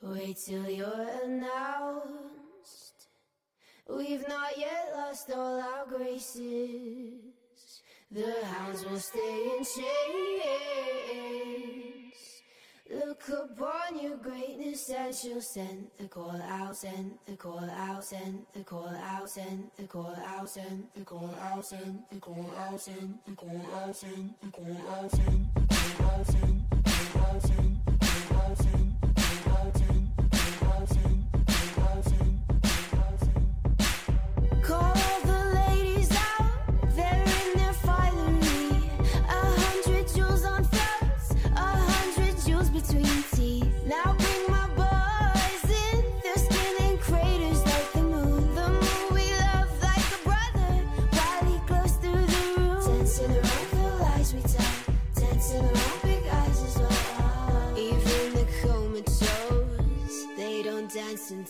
Wait till you're announced. We've not yet lost all our graces. The hounds will stay in chains. Look upon your greatness as you'll send the call out, send the call out, send the call out, send the call out, send the call out, send the call out, send the call out, send the call out, send the call out, send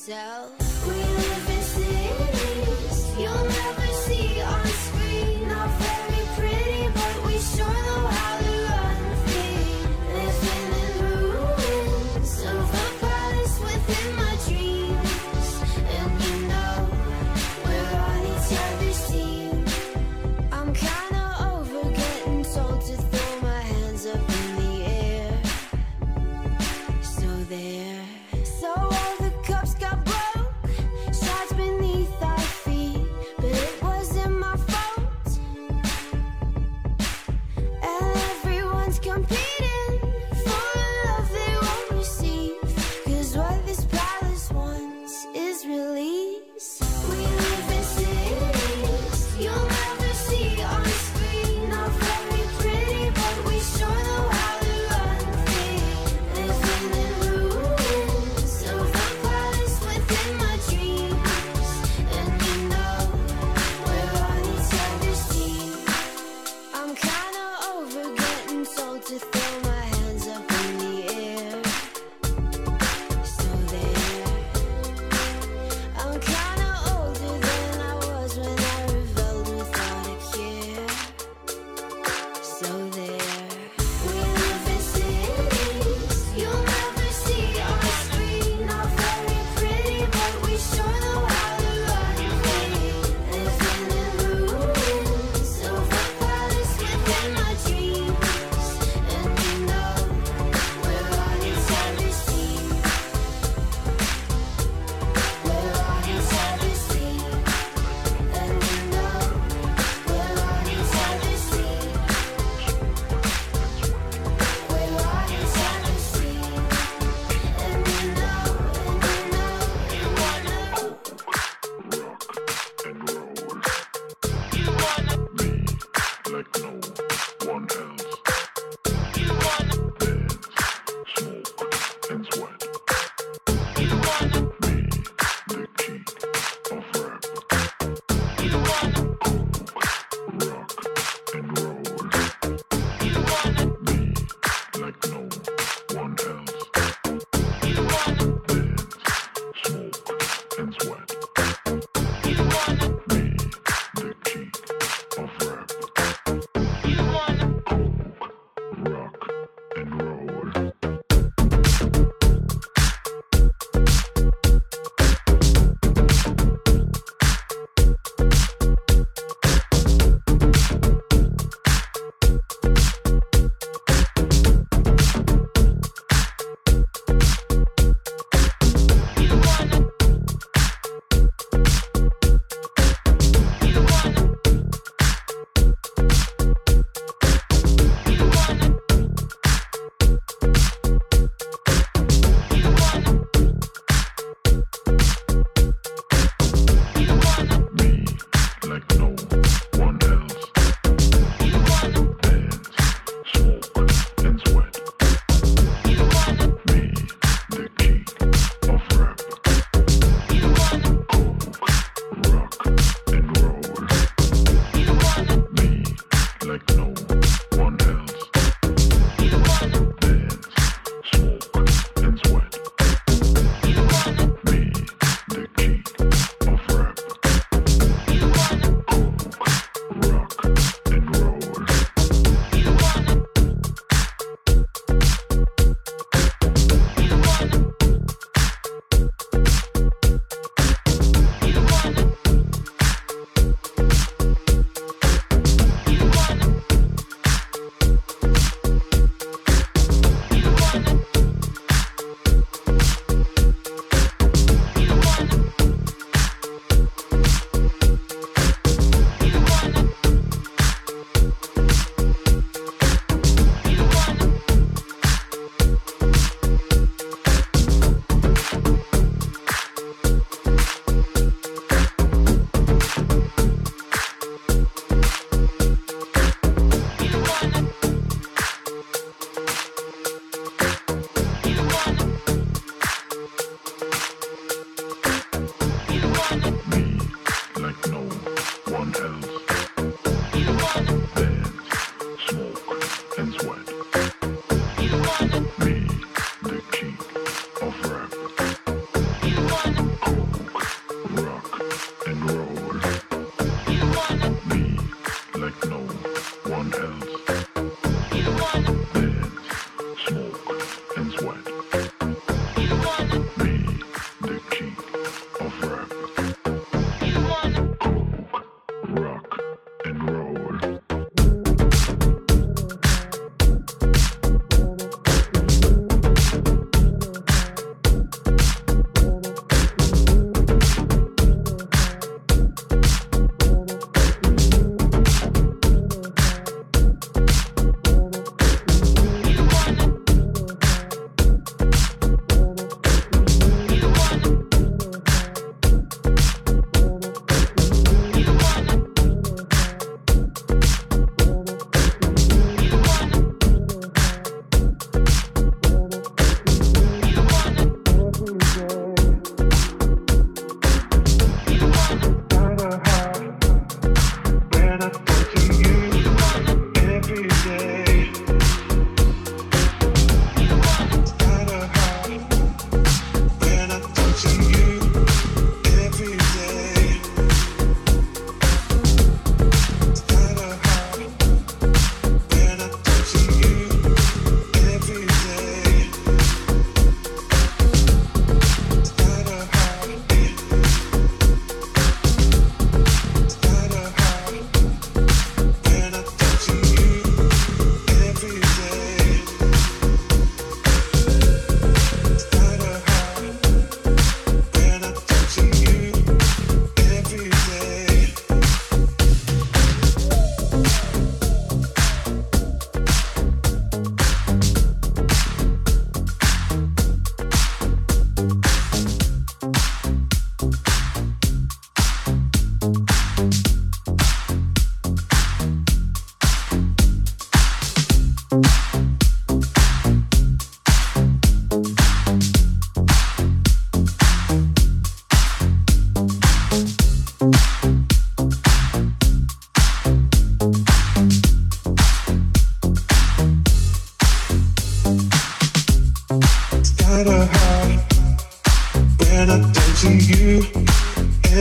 myself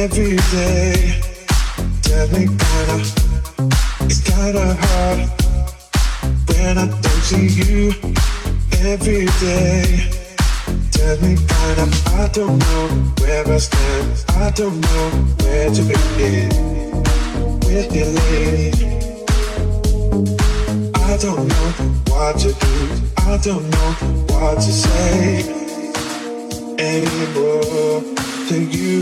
every day. Tell me kinda, it's kinda hard when I don't see you every day. Tell me I don't know where I stand. I don't know where to begin with you, lady. I don't know what to do. I don't know what to say anymore to you.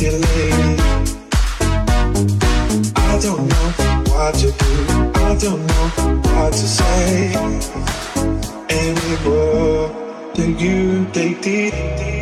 lady. I don't know what to do. I don't know what to say anymore. You?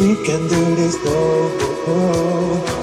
We can do this, though.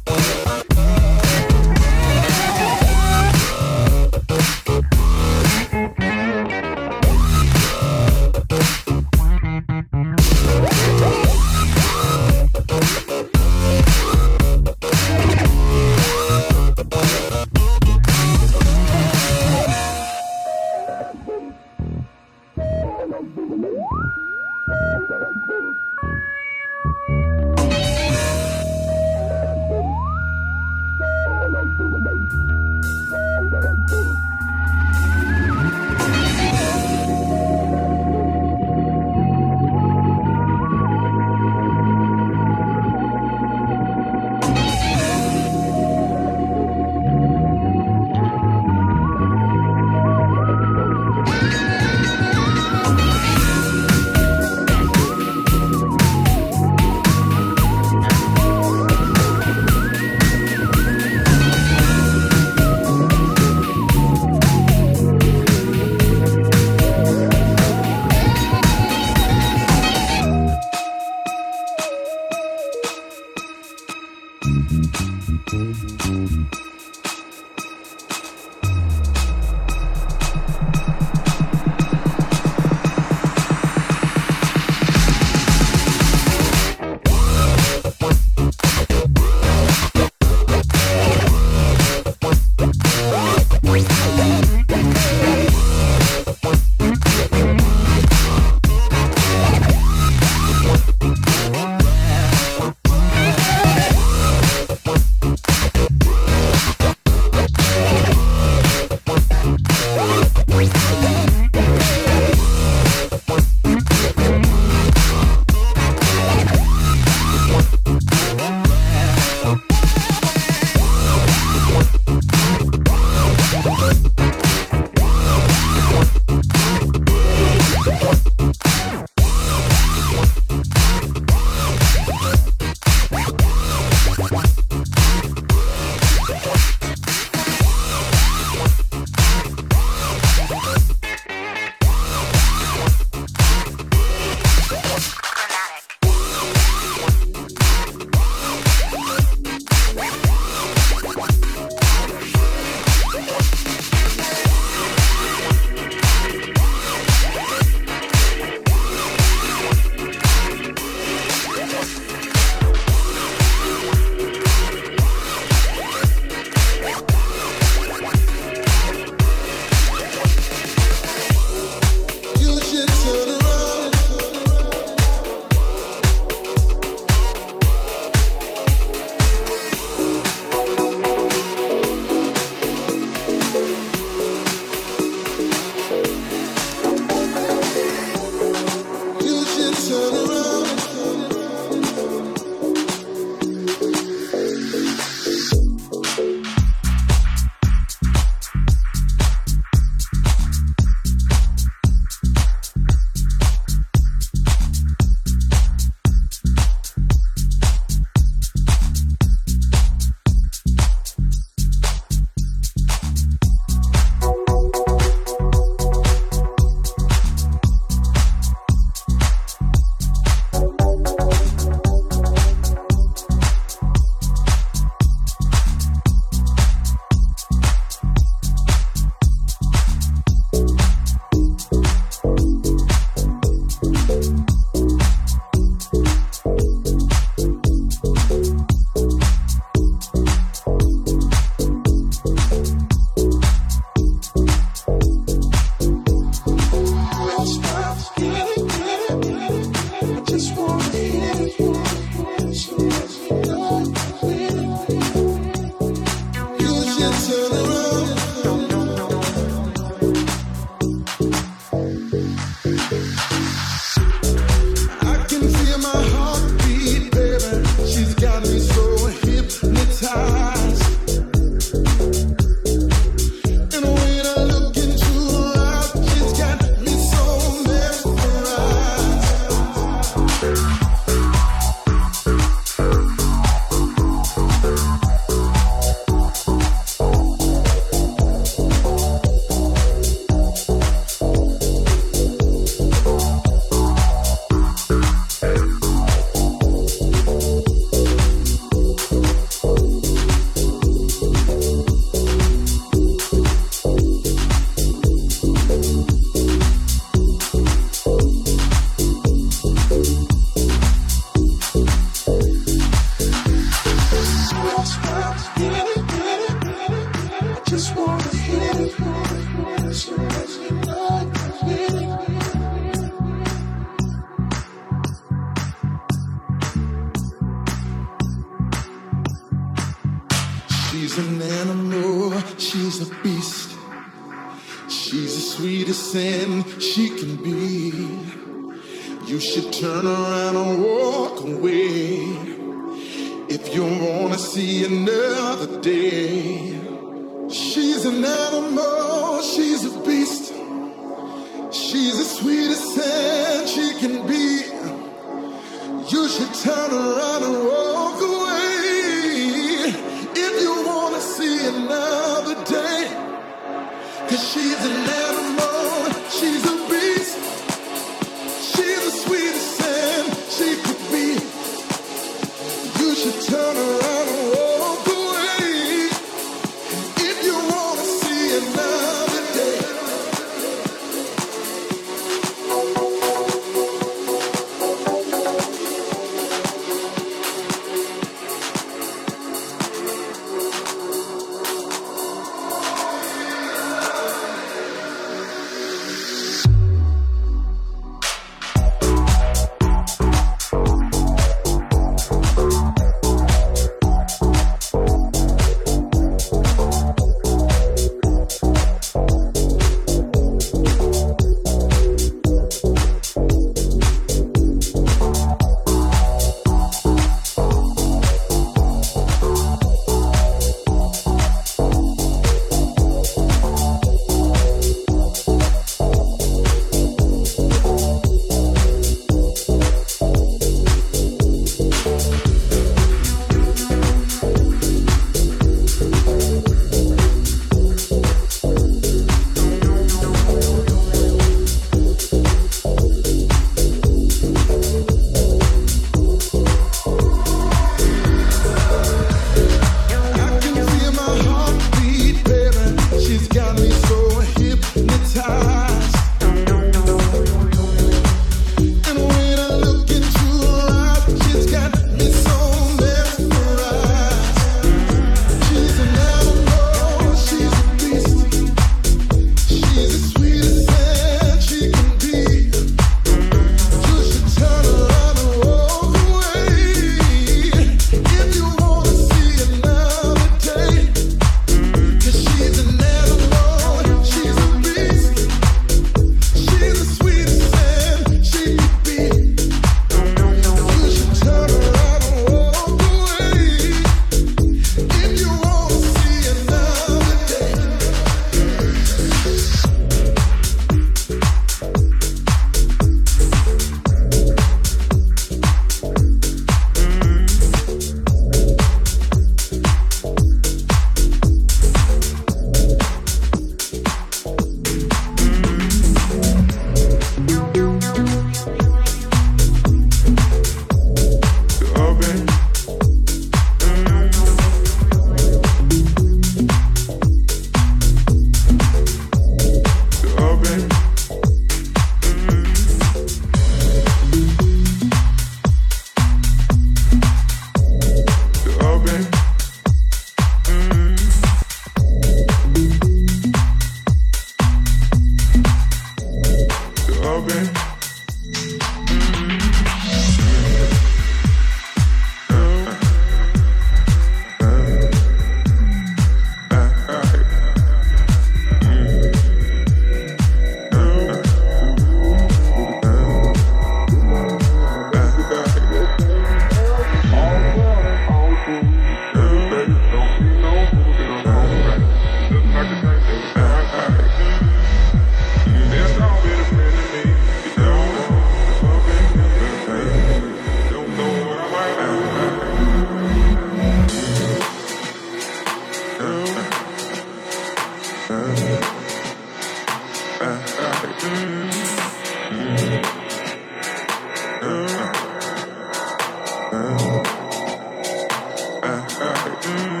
Say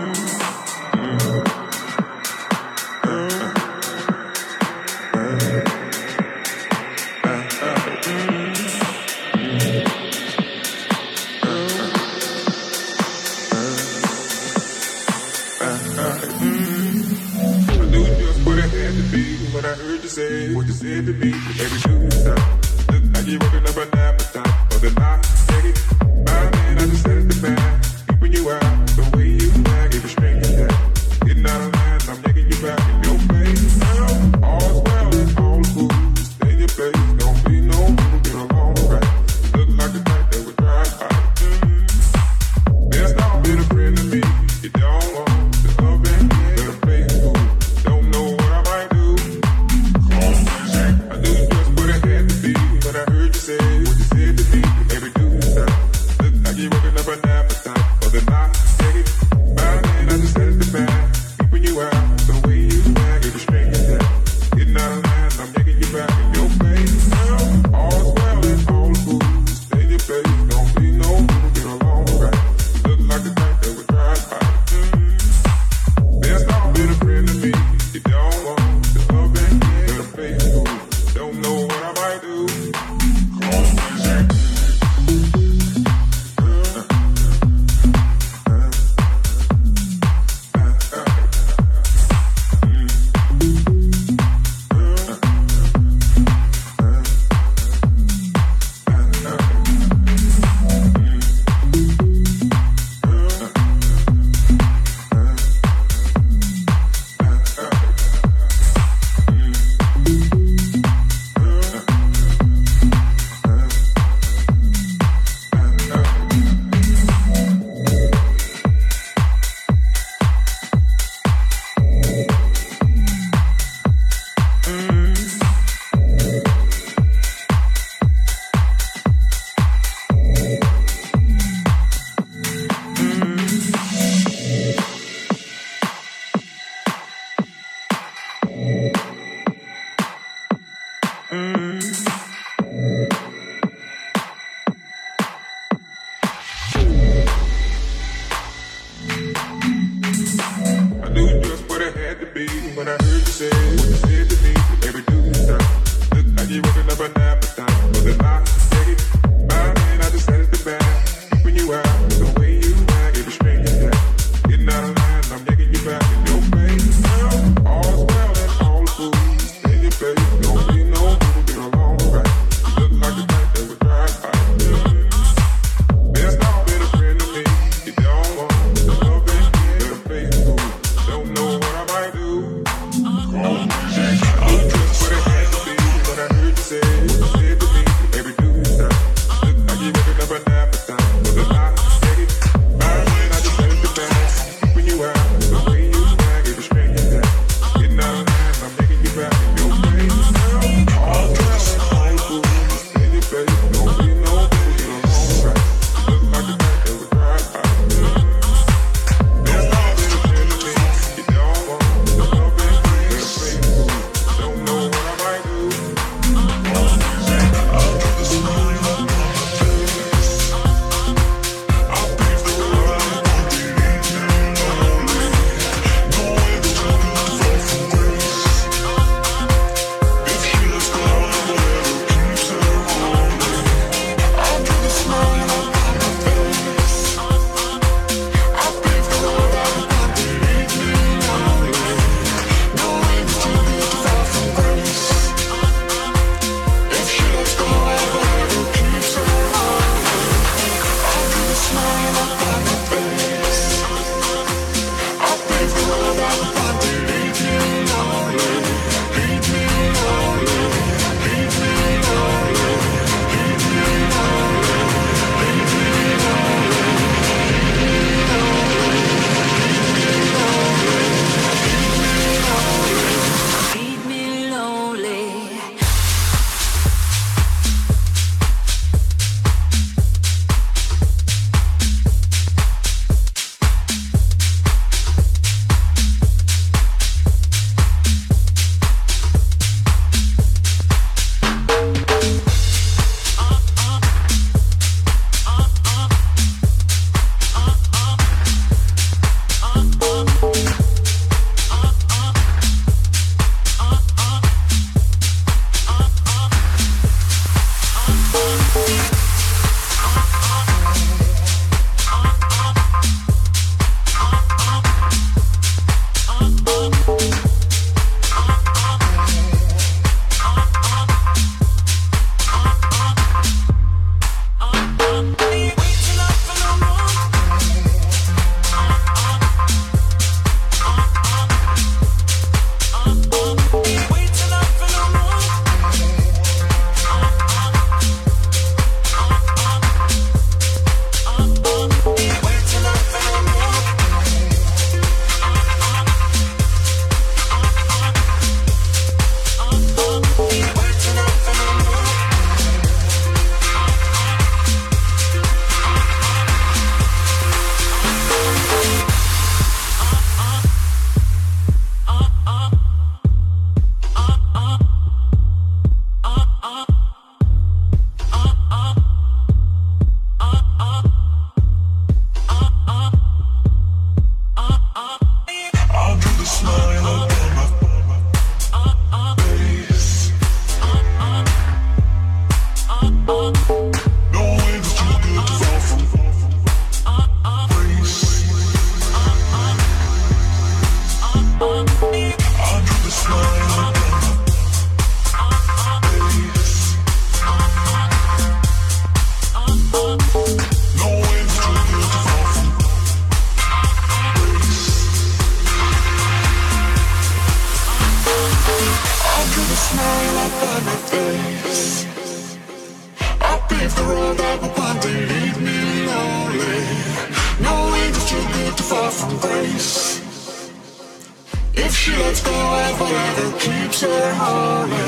that keeps it holy.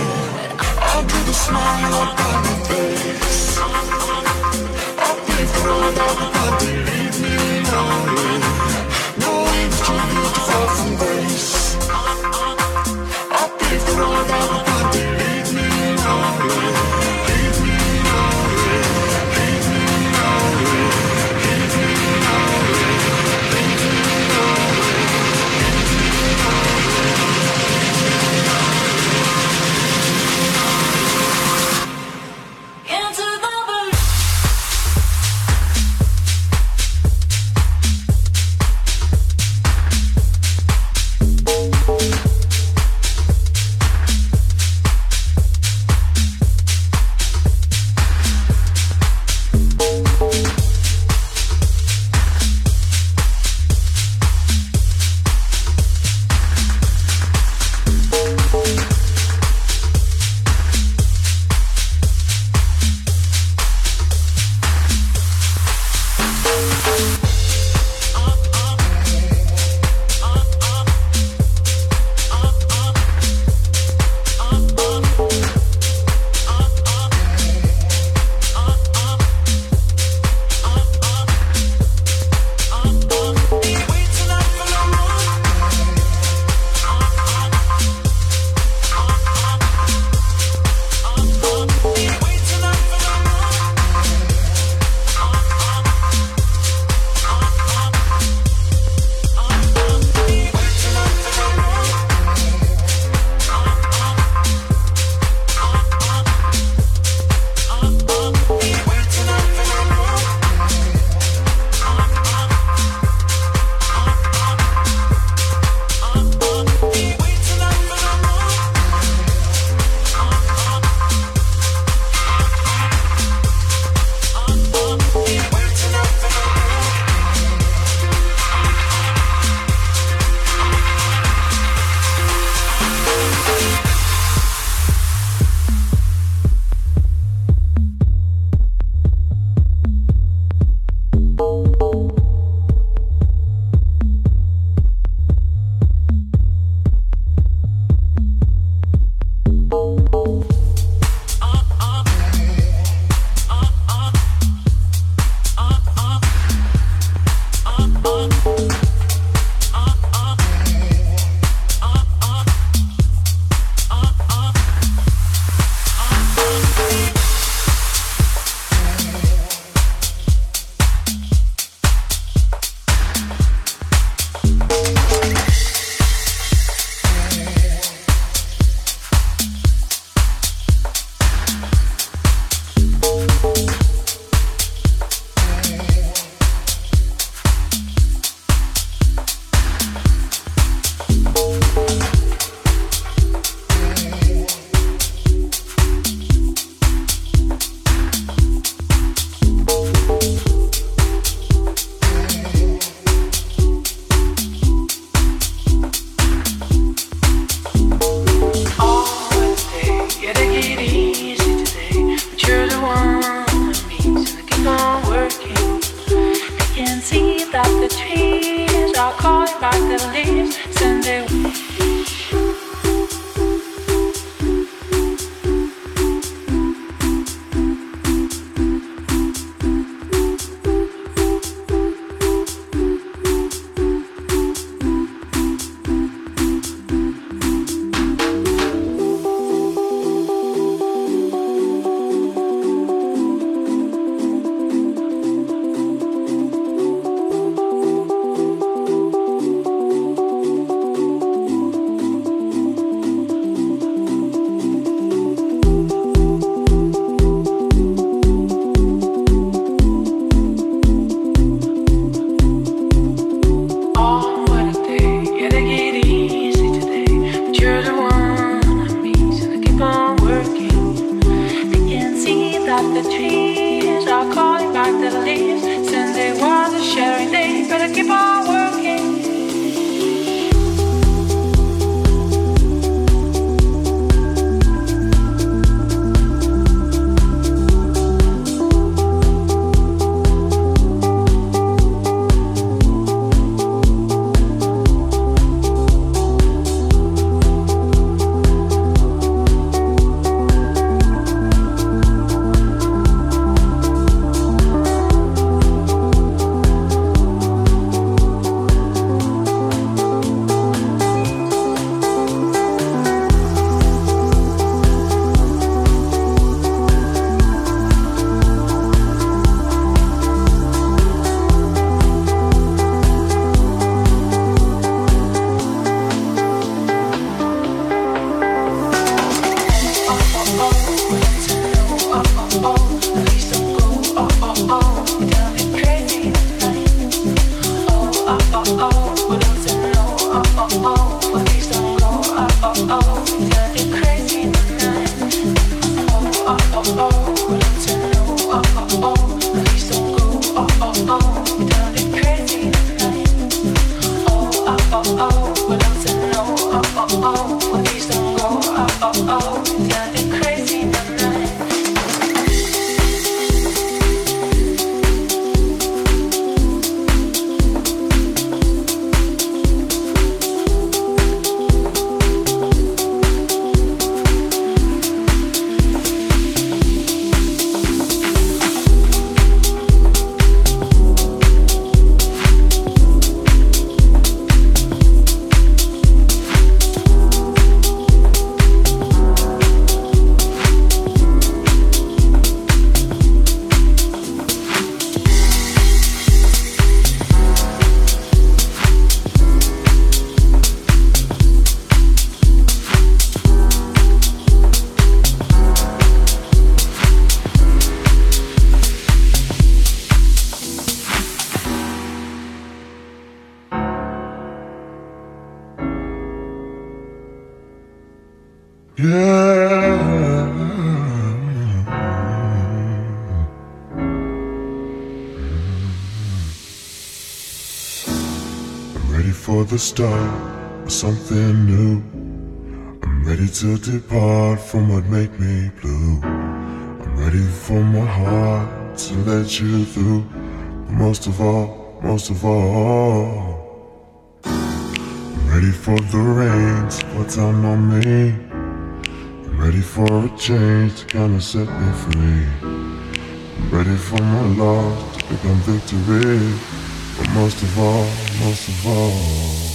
I'll be the smile on the face. I'll be the one that will me lonely. The start of something new. I'm ready to depart from what made me blue. I'm ready for my heart to let you through. But most of all, most of all. I'm ready for the rain to pour down on me. I'm ready for a change to kind of set me free. I'm ready for my love to become victory. But most of all, most of all.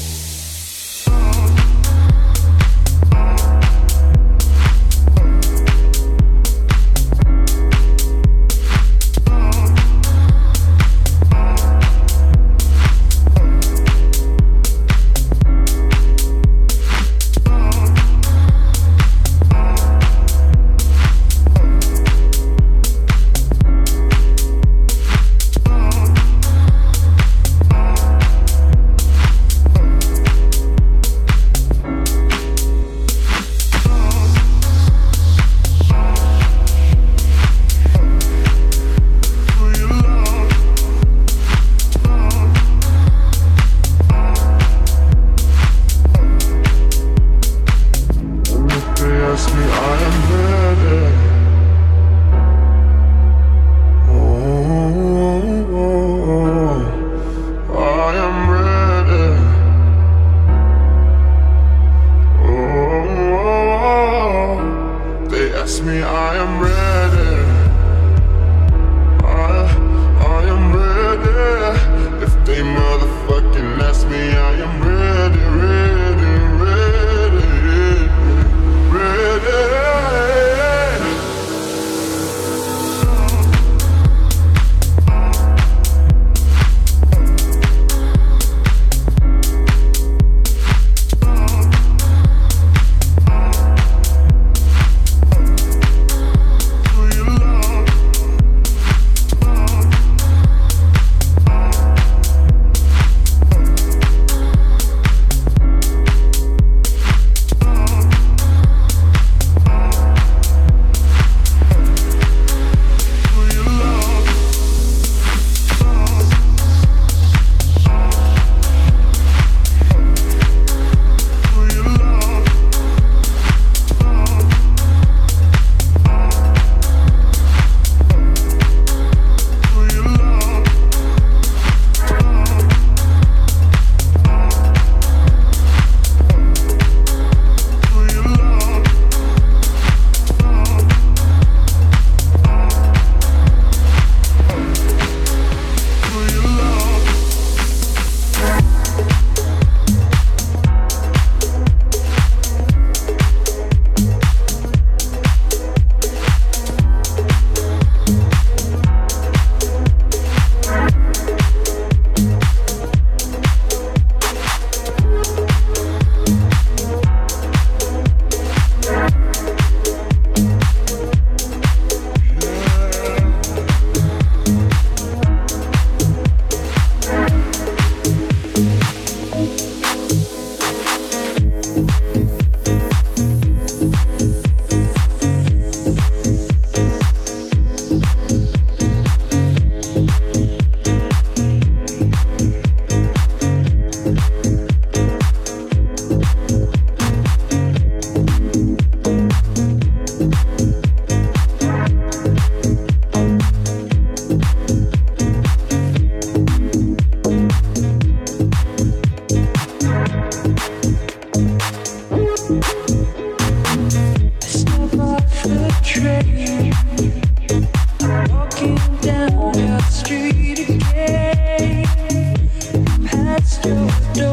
Through the do.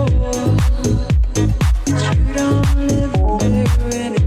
You don't live there anymore.